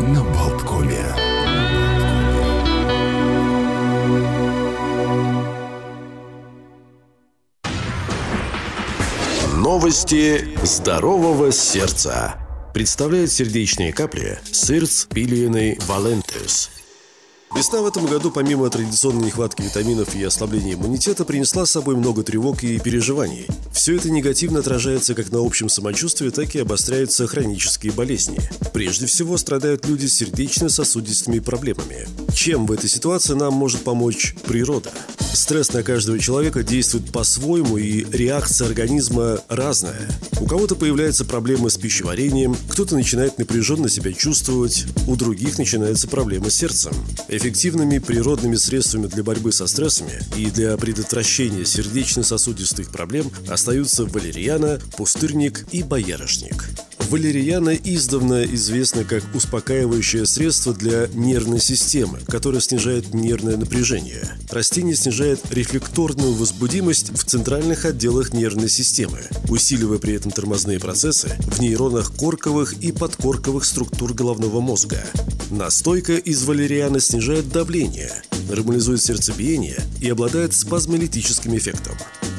на Болткоме. Новости здорового сердца. Представляют сердечные капли Сырц Пилиены Валентес – Весна в этом году, помимо традиционной нехватки витаминов и ослабления иммунитета, принесла с собой много тревог и переживаний. Все это негативно отражается как на общем самочувствии, так и обостряются хронические болезни. Прежде всего страдают люди с сердечно-сосудистыми проблемами. Чем в этой ситуации нам может помочь природа? Стресс на каждого человека действует по-своему, и реакция организма разная. У кого-то появляются проблемы с пищеварением, кто-то начинает напряженно себя чувствовать, у других начинаются проблемы с сердцем. Эффективными природными средствами для борьбы со стрессами и для предотвращения сердечно-сосудистых проблем остаются валерьяна, пустырник и боярышник. Валерьяна издавна известна как успокаивающее средство для нервной системы, которое снижает нервное напряжение. Растение снижает рефлекторную возбудимость в центральных отделах нервной системы, усиливая при этом тормозные процессы в нейронах корковых и подкорковых структур головного мозга. Настойка из валериана снижает давление, нормализует сердцебиение и обладает спазмолитическим эффектом.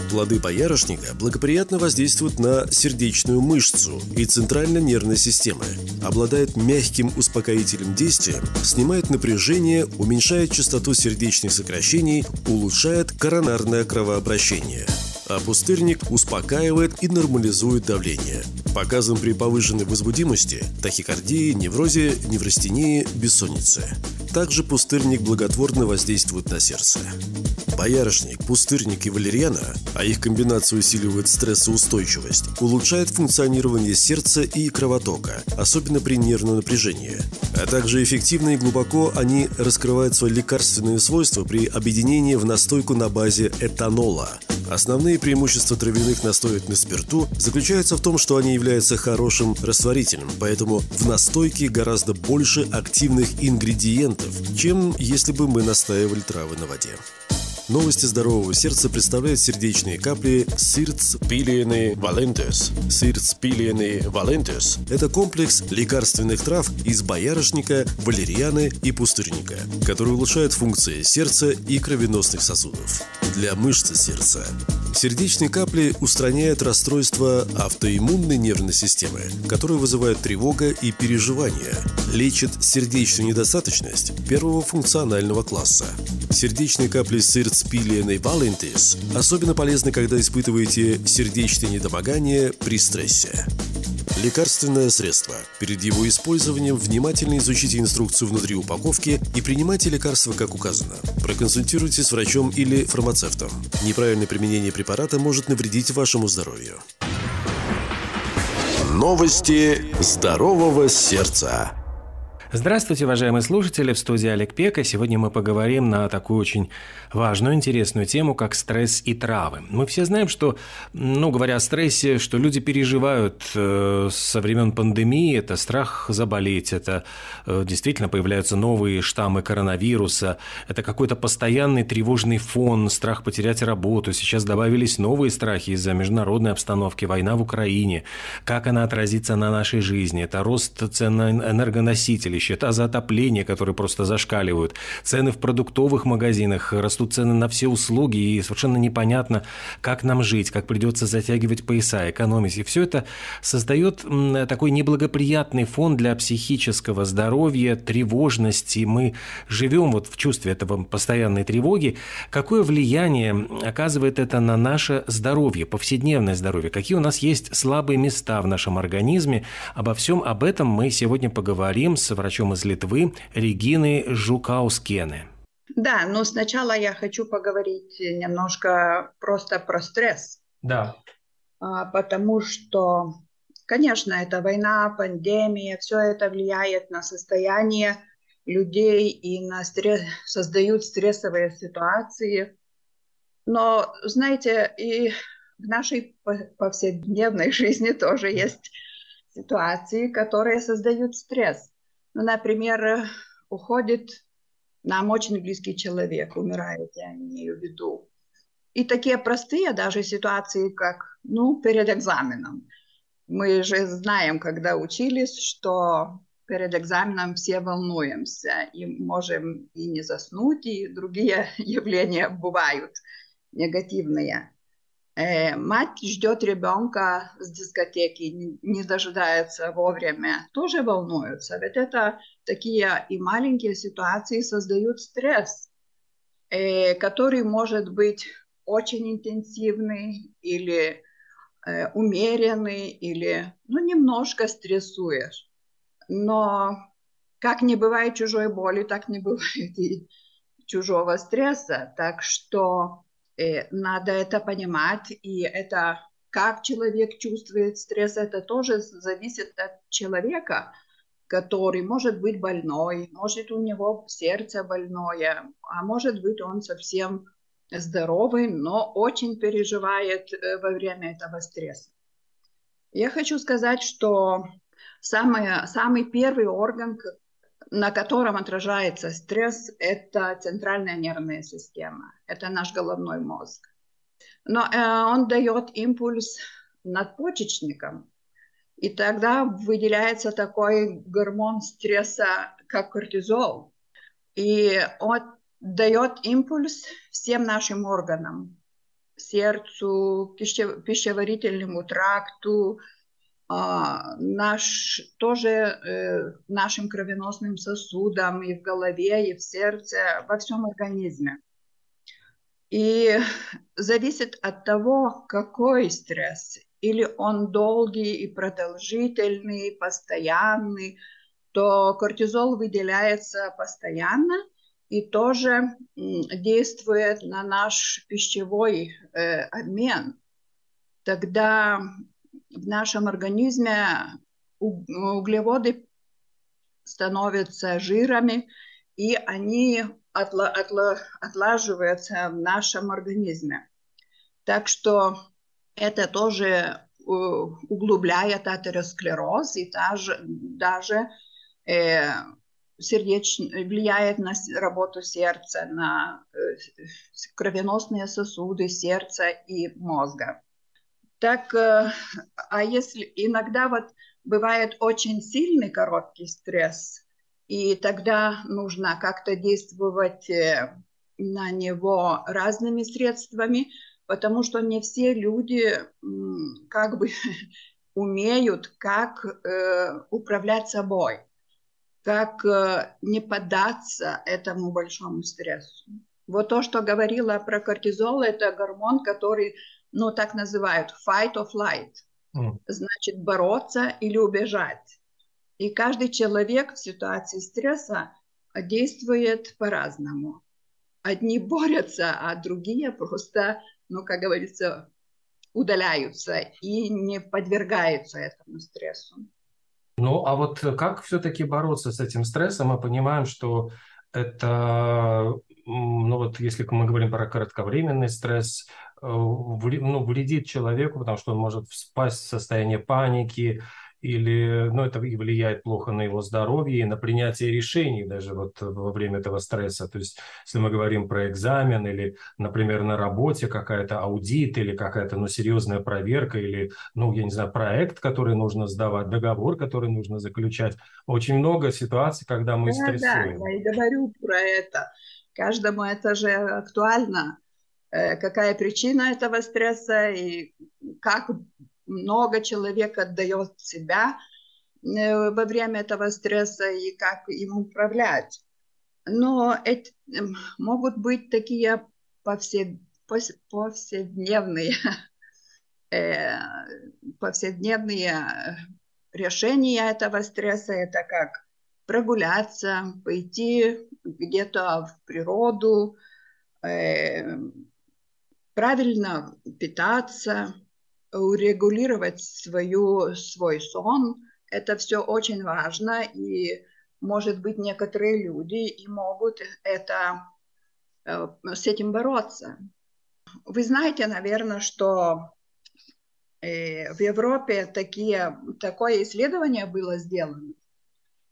Плоды боярышника благоприятно воздействуют на сердечную мышцу и центральной нервной системы, обладает мягким успокоительным действием, снимает напряжение, уменьшает частоту сердечных сокращений, улучшает коронарное кровообращение – а пустырник успокаивает и нормализует давление. Показан при повышенной возбудимости, тахикардии, неврозе, неврастении, бессоннице. Также пустырник благотворно воздействует на сердце. Боярышник, пустырник и валерьяна, а их комбинация усиливает стрессоустойчивость, улучшает функционирование сердца и кровотока, особенно при нервном напряжении. А также эффективно и глубоко они раскрывают свои лекарственные свойства при объединении в настойку на базе этанола – Основные преимущества травяных настоек на спирту заключаются в том, что они являются хорошим растворителем, поэтому в настойке гораздо больше активных ингредиентов, чем если бы мы настаивали травы на воде. Новости здорового сердца представляют сердечные капли Сирц Пилиены Валентес. Сирц Пилиены Валентес – это комплекс лекарственных трав из боярышника, валерьяны и пустырника, который улучшает функции сердца и кровеносных сосудов. Для мышц сердца Сердечные капли устраняют расстройства автоиммунной нервной системы, которые вызывают тревога и переживания, лечат сердечную недостаточность первого функционального класса. Сердечные капли Сирц Спилиен и Валентис особенно полезны, когда испытываете сердечное недомогание при стрессе. Лекарственное средство. Перед его использованием внимательно изучите инструкцию внутри упаковки и принимайте лекарства, как указано. Проконсультируйтесь с врачом или фармацевтом. Неправильное применение препарата может навредить вашему здоровью. Новости здорового сердца. Здравствуйте, уважаемые слушатели, в студии Олег Пека. Сегодня мы поговорим на такую очень важную, интересную тему, как стресс и травы. Мы все знаем, что, ну, говоря о стрессе, что люди переживают э, со времен пандемии, это страх заболеть, это э, действительно появляются новые штаммы коронавируса, это какой-то постоянный тревожный фон, страх потерять работу. Сейчас добавились новые страхи из-за международной обстановки, война в Украине, как она отразится на нашей жизни, это рост цен на энергоносители, счета за отопление, которые просто зашкаливают, цены в продуктовых магазинах, растут цены на все услуги, и совершенно непонятно, как нам жить, как придется затягивать пояса, экономить. И все это создает такой неблагоприятный фон для психического здоровья, тревожности. Мы живем вот в чувстве этого постоянной тревоги. Какое влияние оказывает это на наше здоровье, повседневное здоровье? Какие у нас есть слабые места в нашем организме? Обо всем об этом мы сегодня поговорим с врачом врачом из Литвы Региной Жукаускене. Да, но сначала я хочу поговорить немножко просто про стресс. Да. А, потому что, конечно, это война, пандемия, все это влияет на состояние людей и на стресс, создают стрессовые ситуации. Но, знаете, и в нашей повседневной жизни тоже есть ситуации, которые создают стресс. Ну, например, уходит нам очень близкий человек, умирает, я имею в виду. И такие простые даже ситуации, как ну, перед экзаменом. Мы же знаем, когда учились, что перед экзаменом все волнуемся и можем и не заснуть, и другие явления бывают негативные. Э, мать ждет ребенка с дискотеки, не дожидается вовремя, тоже волнуются. Ведь это такие и маленькие ситуации создают стресс, э, который может быть очень интенсивный или э, умеренный, или ну, немножко стрессуешь. Но как не бывает чужой боли, так не бывает и чужого стресса. Так что надо это понимать, и это как человек чувствует стресс, это тоже зависит от человека, который может быть больной, может у него сердце больное, а может быть он совсем здоровый, но очень переживает э, во время этого стресса. Я хочу сказать, что самый, самый первый орган, на котором отражается стресс, это центральная нервная система, это наш головной мозг. Но э, он дает импульс надпочечникам, и тогда выделяется такой гормон стресса, как кортизол. И он дает импульс всем нашим органам, сердцу, пищеварительному тракту, наш, тоже э, нашим кровеносным сосудам и в голове, и в сердце, во всем организме. И зависит от того, какой стресс, или он долгий и продолжительный, постоянный, то кортизол выделяется постоянно и тоже действует на наш пищевой э, обмен. Тогда в нашем организме углеводы становятся жирами, и они отла отла отлаживаются в нашем организме. Так что это тоже э, углубляет атеросклероз и даже, даже э, сердеч... влияет на работу сердца, на э, кровеносные сосуды сердца и мозга. Так, э, а если иногда вот бывает очень сильный короткий стресс, и тогда нужно как-то действовать э, на него разными средствами, потому что не все люди как бы умеют, как э, управлять собой, как э, не поддаться этому большому стрессу. Вот то, что говорила про кортизол, это гормон, который ну, так называют fight or flight, mm. значит бороться или убежать. И каждый человек в ситуации стресса действует по-разному. Одни борются, а другие просто, ну, как говорится, удаляются и не подвергаются этому стрессу. Ну, а вот как все-таки бороться с этим стрессом? Мы понимаем, что это, ну вот если мы говорим про кратковременный стресс, ну, вредит человеку, потому что он может впасть в состояние паники, или ну, это и влияет плохо на его здоровье и на принятие решений даже вот во время этого стресса. То есть, если мы говорим про экзамен или, например, на работе какая-то аудит или какая-то ну, серьезная проверка или, ну, я не знаю, проект, который нужно сдавать, договор, который нужно заключать. Очень много ситуаций, когда мы да, стрессуем. Да, я и говорю про это. Каждому это же актуально Э, какая причина этого стресса и как много человек отдает себя э, во время этого стресса и как им управлять. Но это эм, могут быть такие повсед, повседневные, э, повседневные решения этого стресса. Это как прогуляться, пойти где-то в природу, правильно питаться, урегулировать свою, свой сон. Это все очень важно, и, может быть, некоторые люди и могут это, э, с этим бороться. Вы знаете, наверное, что э, в Европе такие, такое исследование было сделано,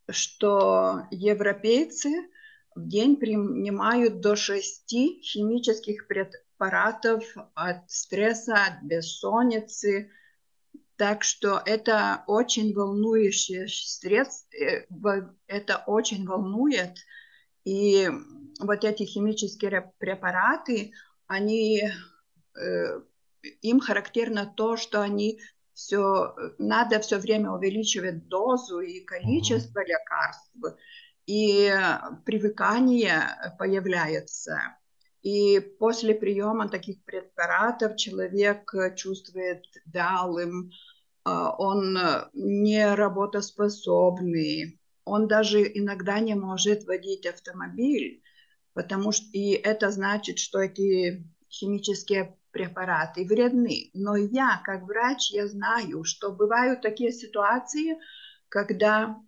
что европейцы в день принимают до шести химических препаратов от стресса, от бессонницы, Так что это очень волнующий средств, э, это очень волнует. И вот эти химические препараты, они, э, им характерно то, что они все, надо все время увеличивать дозу и количество mm-hmm. лекарств, и привыкание появляется. И после приема таких препаратов человек чувствует вялым, а, он не работоспособный, он даже иногда не может водить автомобиль, потому что и это значит, что эти химические препараты вредны. Но я, как врач, я знаю, что бывают такие ситуации, когда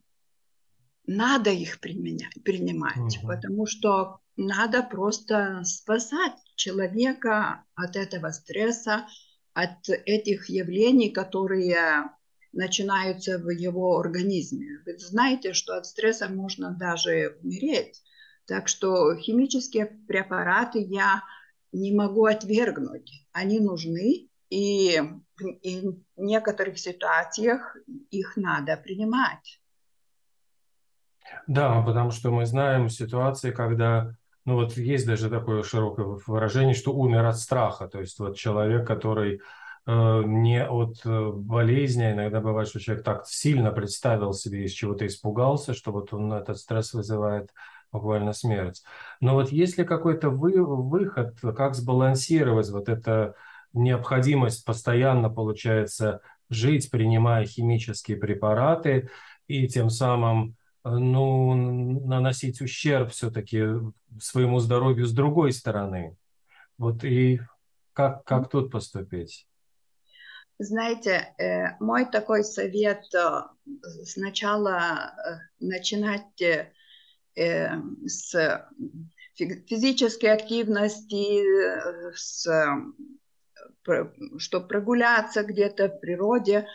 надо их применять, принимать, угу. потому что надо просто спасать человека от этого стресса, от этих явлений, которые начинаются в его организме. Вы знаете, что от стресса можно даже умереть. Так что химические препараты я не могу отвергнуть. Они нужны, и, и в некоторых ситуациях их надо принимать. Да, потому что мы знаем ситуации, когда ну вот есть даже такое широкое выражение, что умер от страха. То есть вот человек, который э, не от э, болезни, а иногда бывает, что человек так сильно представил себе, из чего-то испугался, что вот он этот стресс вызывает буквально смерть. Но вот есть ли какой-то вы, выход, как сбалансировать вот эту необходимость постоянно, получается, жить, принимая химические препараты, и тем самым ну, наносить ущерб все-таки своему здоровью с другой стороны. Вот и как, как тут поступить? Знаете, э, мой такой совет э, сначала э, начинать с физической активности, с, чтобы прогуляться где-то в природе,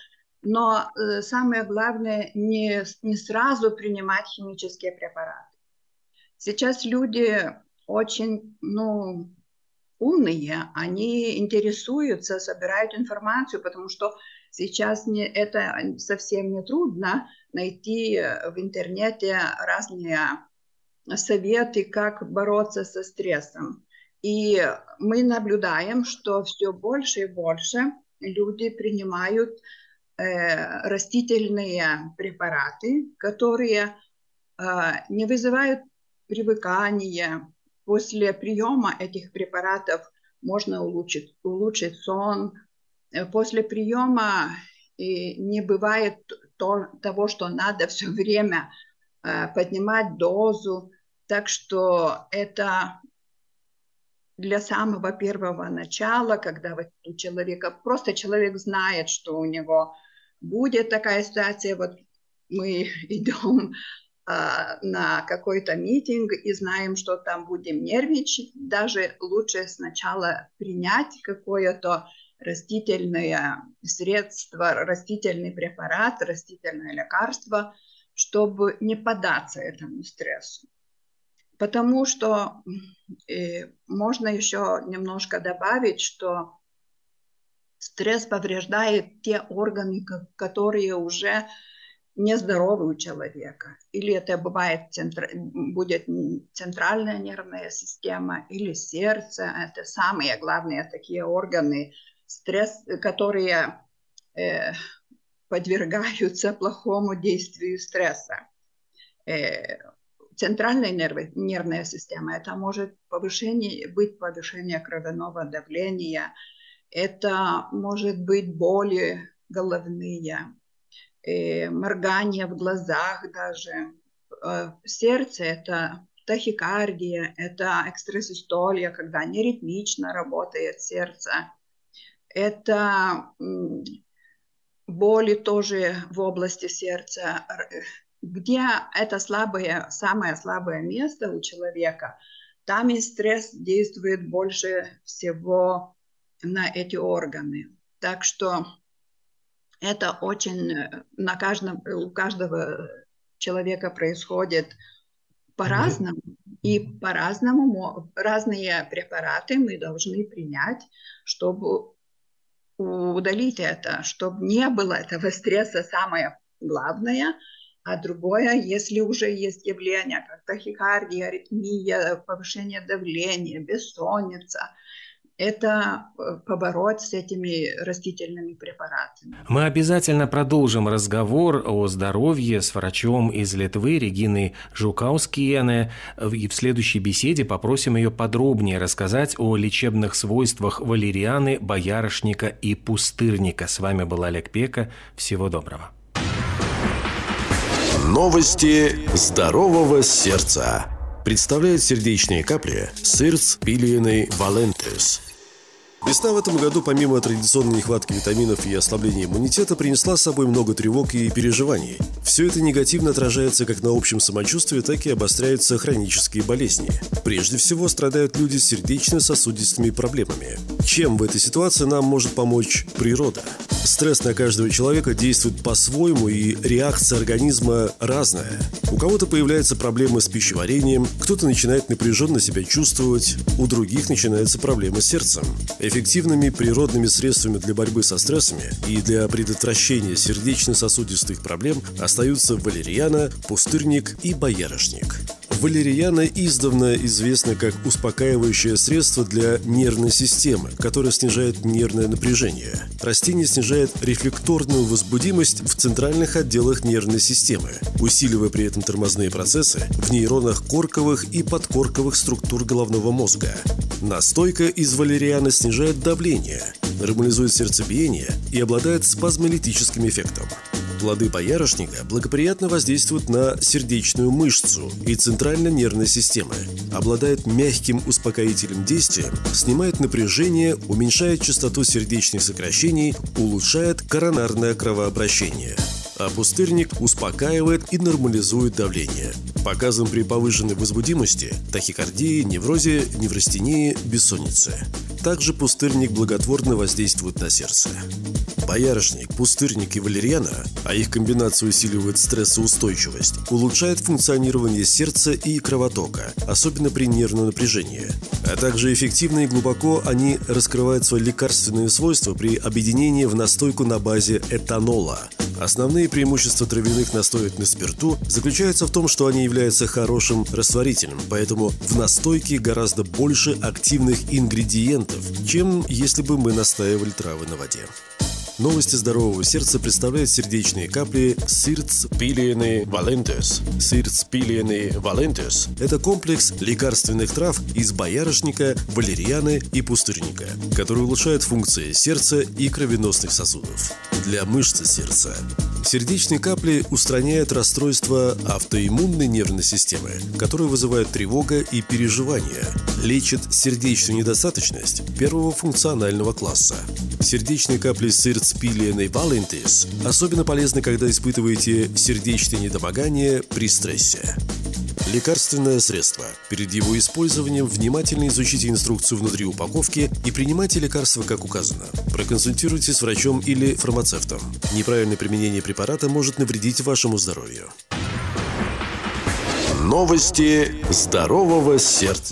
но э, самое главное не, не сразу принимать химические препараты. Сейчас люди очень ну, умные, они интересуются, собирают информацию, потому что сейчас не, это совсем не трудно найти в интернете разные советы, как бороться со стрессом. И мы наблюдаем, что все больше и больше люди принимают Э, растительные препараты, которые э, не вызывают привыкания. После приема этих препаратов можно улучшить, улучшить сон. Э, после приема не бывает то, того, что надо все время поднимать дозу. Так что это для самого первого начала, когда у человека просто человек знает, что у него будет такая ситуация, вот мы идем а, на какой-то митинг и знаем, что там будем нервничать, даже лучше сначала принять какое-то растительное средство, растительный препарат, растительное лекарство, чтобы не поддаться этому стрессу. Потому что можно еще немножко добавить, что стресс повреждает те органы, которые уже нездоровы у человека. Или это бывает будет центральная нервная система, или сердце. Это самые главные такие органы, стресс, которые э, подвергаются плохому действию стресса. Э, центральная нервы, нервная система, это может повышение, быть повышение кровяного давления, это может быть боли головные, э, моргание в глазах даже. Э, сердце – это тахикардия, это экстрасистолия, когда неритмично работает сердце. Это боли тоже в области сердца, где это слабое, самое слабое место у человека, там и стресс действует больше всего на эти органы. Так что это очень на каждом, у каждого человека происходит по-разному. И по-разному разные препараты мы должны принять, чтобы удалить это, чтобы не было этого стресса самое главное, а другое, если уже есть явления, как тахикардия, аритмия, повышение давления, бессонница – это э, побороть с этими растительными препаратами. Мы обязательно продолжим разговор о здоровье с врачом из Литвы Региной Жукаускиене. И в следующей беседе попросим ее подробнее рассказать о лечебных свойствах валерианы, боярышника и пустырника. С вами был Олег Пека. Всего доброго. Новости здорового сердца. Представляет сердечные капли Сырц Пилиены Валентес. Весна в этом году, помимо традиционной нехватки витаминов и ослабления иммунитета, принесла с собой много тревог и переживаний. Все это негативно отражается как на общем самочувствии, так и обостряются хронические болезни. Прежде всего страдают люди с сердечно-сосудистыми проблемами. Чем в этой ситуации нам может помочь природа? Стресс на каждого человека действует по-своему, и реакция организма разная. У кого-то появляются проблемы с пищеварением, кто-то начинает напряженно себя чувствовать, у других начинаются проблемы с сердцем. Эффективными природными средствами для борьбы со стрессами и для предотвращения сердечно-сосудистых проблем остаются валерьяна, пустырник и боярышник. Валерьяна издавна известна как успокаивающее средство для нервной системы, которое снижает нервное напряжение. Растение снижает рефлекторную возбудимость в центральных отделах нервной системы, усиливая при этом тормозные процессы в нейронах корковых и подкорковых структур головного мозга. Настойка из валериана снижает давление, нормализует сердцебиение и обладает спазмолитическим эффектом. Плоды боярышника благоприятно воздействуют на сердечную мышцу и центральной нервной системы, обладает мягким успокоительным действием, снимает напряжение, уменьшает частоту сердечных сокращений, улучшает коронарное кровообращение – а пустырник успокаивает и нормализует давление. Показан при повышенной возбудимости, тахикардии, неврозе, неврастении, бессоннице. Также пустырник благотворно воздействует на сердце. Боярышник, пустырник и валерьяна, а их комбинация усиливает стрессоустойчивость, улучшает функционирование сердца и кровотока, особенно при нервном напряжении. А также эффективно и глубоко они раскрывают свои лекарственные свойства при объединении в настойку на базе этанола – Основные преимущества травяных настоек на спирту заключаются в том, что они являются хорошим растворителем, поэтому в настойке гораздо больше активных ингредиентов, чем если бы мы настаивали травы на воде. Новости здорового сердца представляют сердечные капли Сирц Пилиены Валентес. Сирц Пилиены Валентес – это комплекс лекарственных трав из боярышника, валерьяны и пустырника, который улучшает функции сердца и кровеносных сосудов. Для мышцы сердца Сердечные капли устраняют расстройства автоиммунной нервной системы, которые вызывают тревога и переживания, лечат сердечную недостаточность первого функционального класса. Сердечные капли Сирцпилиен и Валентис особенно полезны, когда испытываете сердечное недомогание при стрессе. Лекарственное средство. Перед его использованием внимательно изучите инструкцию внутри упаковки и принимайте лекарство как указано. Проконсультируйтесь с врачом или фармацевтом. Неправильное применение препарата может навредить вашему здоровью. Новости здорового сердца.